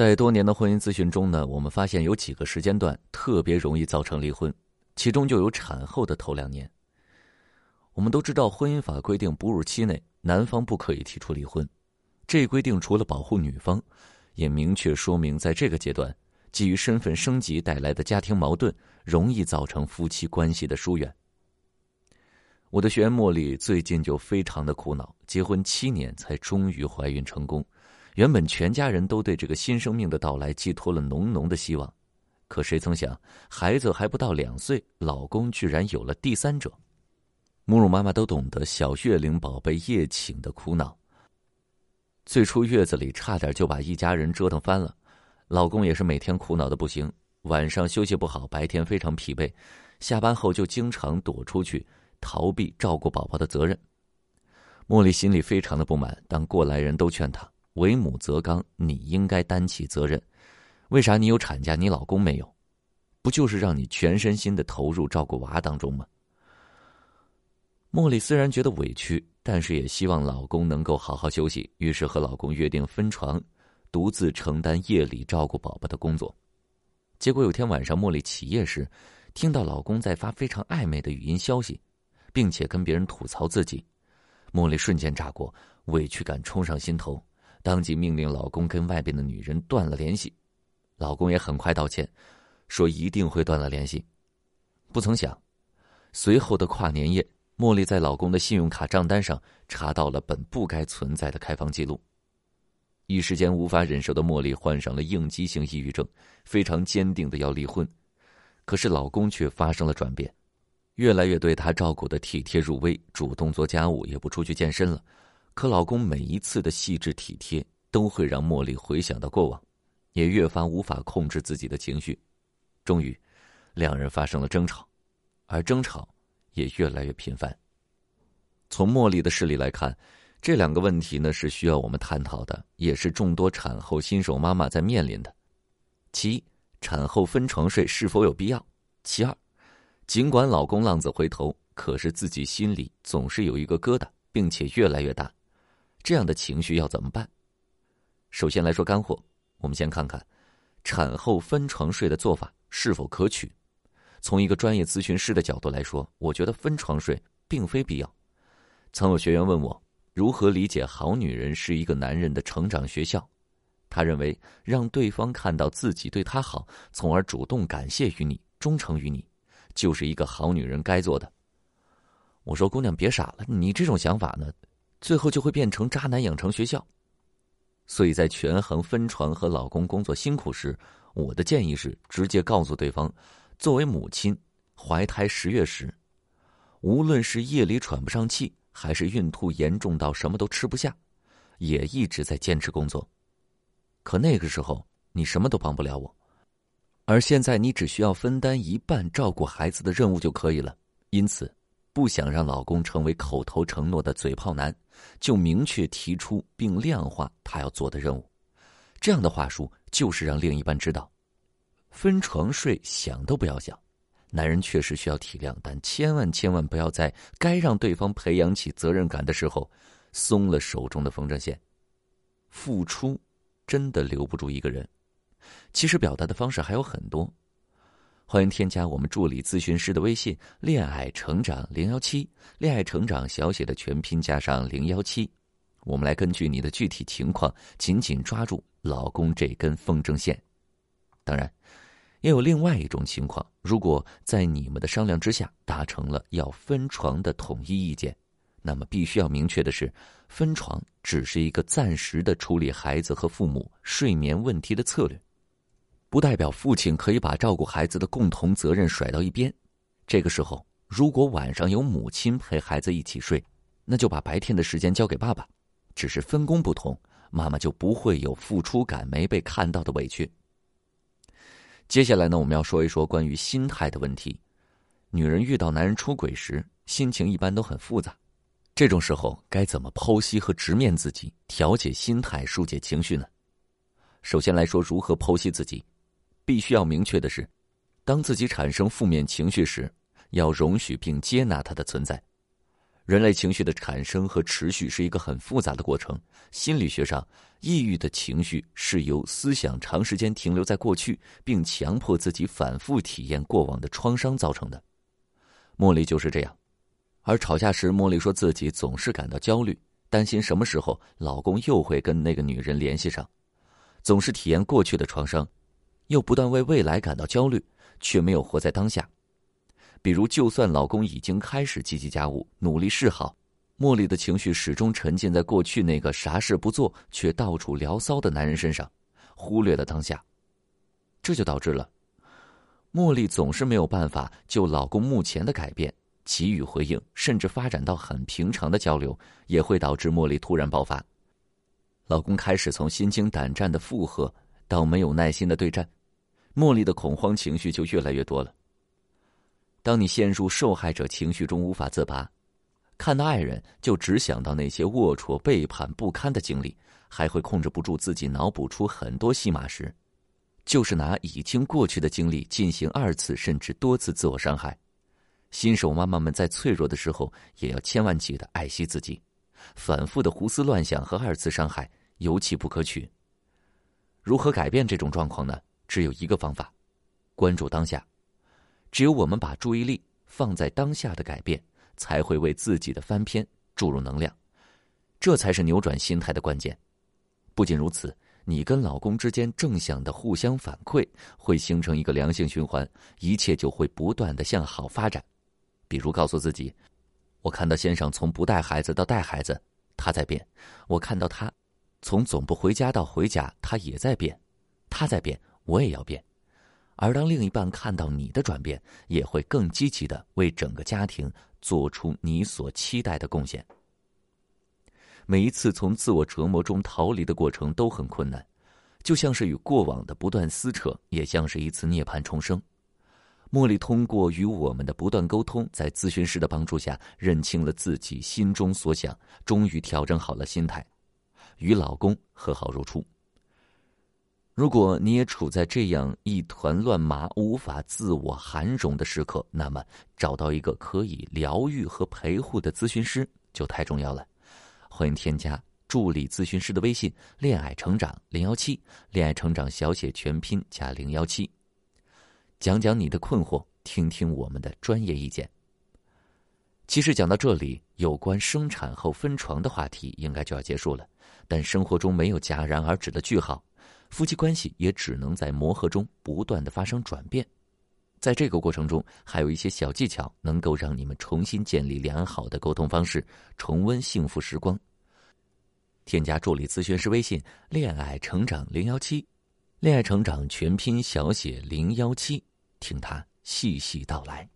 在多年的婚姻咨询中呢，我们发现有几个时间段特别容易造成离婚，其中就有产后的头两年。我们都知道，婚姻法规定哺乳期内男方不可以提出离婚，这一规定除了保护女方，也明确说明在这个阶段，基于身份升级带来的家庭矛盾，容易造成夫妻关系的疏远。我的学员茉莉最近就非常的苦恼，结婚七年才终于怀孕成功。原本全家人都对这个新生命的到来寄托了浓浓的希望，可谁曾想，孩子还不到两岁，老公居然有了第三者。母乳妈妈都懂得小月龄宝贝夜寝的苦恼。最初月子里差点就把一家人折腾翻了，老公也是每天苦恼的不行，晚上休息不好，白天非常疲惫，下班后就经常躲出去逃避照顾宝宝的责任。茉莉心里非常的不满，但过来人都劝她。为母则刚，你应该担起责任。为啥你有产假，你老公没有？不就是让你全身心的投入照顾娃当中吗？茉莉虽然觉得委屈，但是也希望老公能够好好休息，于是和老公约定分床，独自承担夜里照顾宝宝的工作。结果有天晚上，茉莉起夜时，听到老公在发非常暧昧的语音消息，并且跟别人吐槽自己，茉莉瞬间炸锅，委屈感冲上心头。当即命令老公跟外边的女人断了联系，老公也很快道歉，说一定会断了联系。不曾想，随后的跨年夜，茉莉在老公的信用卡账单上查到了本不该存在的开房记录。一时间无法忍受的茉莉患上了应激性抑郁症，非常坚定的要离婚。可是老公却发生了转变，越来越对她照顾的体贴入微，主动做家务，也不出去健身了。可老公每一次的细致体贴，都会让茉莉回想到过往，也越发无法控制自己的情绪。终于，两人发生了争吵，而争吵也越来越频繁。从茉莉的事例来看，这两个问题呢是需要我们探讨的，也是众多产后新手妈妈在面临的。其一，产后分床睡是否有必要？其二，尽管老公浪子回头，可是自己心里总是有一个疙瘩，并且越来越大。这样的情绪要怎么办？首先来说干货，我们先看看产后分床睡的做法是否可取。从一个专业咨询师的角度来说，我觉得分床睡并非必要。曾有学员问我，如何理解好女人是一个男人的成长学校？他认为让对方看到自己对他好，从而主动感谢于你、忠诚于你，就是一个好女人该做的。我说姑娘别傻了，你这种想法呢？最后就会变成渣男养成学校，所以在权衡分床和老公工作辛苦时，我的建议是直接告诉对方：作为母亲，怀胎十月时，无论是夜里喘不上气，还是孕吐严重到什么都吃不下，也一直在坚持工作。可那个时候你什么都帮不了我，而现在你只需要分担一半照顾孩子的任务就可以了。因此。不想让老公成为口头承诺的嘴炮男，就明确提出并量化他要做的任务。这样的话术就是让另一半知道，分床睡想都不要想。男人确实需要体谅，但千万千万不要在该让对方培养起责任感的时候，松了手中的风筝线。付出真的留不住一个人。其实表达的方式还有很多。欢迎添加我们助理咨询师的微信“恋爱成长零幺七”，恋爱成长小写的全拼加上零幺七，我们来根据你的具体情况，紧紧抓住老公这根风筝线。当然，也有另外一种情况，如果在你们的商量之下达成了要分床的统一意见，那么必须要明确的是，分床只是一个暂时的处理孩子和父母睡眠问题的策略。不代表父亲可以把照顾孩子的共同责任甩到一边。这个时候，如果晚上有母亲陪孩子一起睡，那就把白天的时间交给爸爸，只是分工不同，妈妈就不会有付出感没被看到的委屈。接下来呢，我们要说一说关于心态的问题。女人遇到男人出轨时，心情一般都很复杂，这种时候该怎么剖析和直面自己，调节心态，疏解情绪呢？首先来说，如何剖析自己。必须要明确的是，当自己产生负面情绪时，要容许并接纳它的存在。人类情绪的产生和持续是一个很复杂的过程。心理学上，抑郁的情绪是由思想长时间停留在过去，并强迫自己反复体验过往的创伤造成的。茉莉就是这样。而吵架时，茉莉说自己总是感到焦虑，担心什么时候老公又会跟那个女人联系上，总是体验过去的创伤，又不断为未来感到焦虑，却没有活在当下。比如，就算老公已经开始积极家务、努力示好，茉莉的情绪始终沉浸在过去那个啥事不做却到处聊骚的男人身上，忽略了当下。这就导致了，茉莉总是没有办法就老公目前的改变给予回应，甚至发展到很平常的交流，也会导致茉莉突然爆发。老公开始从心惊胆战的附和到没有耐心的对战，茉莉的恐慌情绪就越来越多了。当你陷入受害者情绪中无法自拔，看到爱人就只想到那些龌龊、背叛、不堪的经历，还会控制不住自己脑补出很多戏码时，就是拿已经过去的经历进行二次甚至多次自我伤害。新手妈妈们在脆弱的时候也要千万记得爱惜自己，反复的胡思乱想和二次伤害尤其不可取。如何改变这种状况呢？只有一个方法：关注当下。只有我们把注意力放在当下的改变，才会为自己的翻篇注入能量，这才是扭转心态的关键。不仅如此，你跟老公之间正向的互相反馈，会形成一个良性循环，一切就会不断的向好发展。比如告诉自己：“我看到先生从不带孩子到带孩子，他在变；我看到他从总不回家到回家，他也在变，他在变，我也要变。”而当另一半看到你的转变，也会更积极的为整个家庭做出你所期待的贡献。每一次从自我折磨中逃离的过程都很困难，就像是与过往的不断撕扯，也像是一次涅槃重生。茉莉通过与我们的不断沟通，在咨询师的帮助下，认清了自己心中所想，终于调整好了心态，与老公和好如初。如果你也处在这样一团乱麻、无法自我涵容的时刻，那么找到一个可以疗愈和陪护的咨询师就太重要了。欢迎添加助理咨询师的微信“恋爱成长零幺七”，恋爱成长小写全拼加零幺七，讲讲你的困惑，听听我们的专业意见。其实讲到这里，有关生产后分床的话题应该就要结束了，但生活中没有戛然而止的句号。夫妻关系也只能在磨合中不断的发生转变，在这个过程中，还有一些小技巧能够让你们重新建立良好的沟通方式，重温幸福时光。添加助理咨询师微信“恋爱成长零幺七”，恋爱成长全拼小写零幺七，听他细细道来。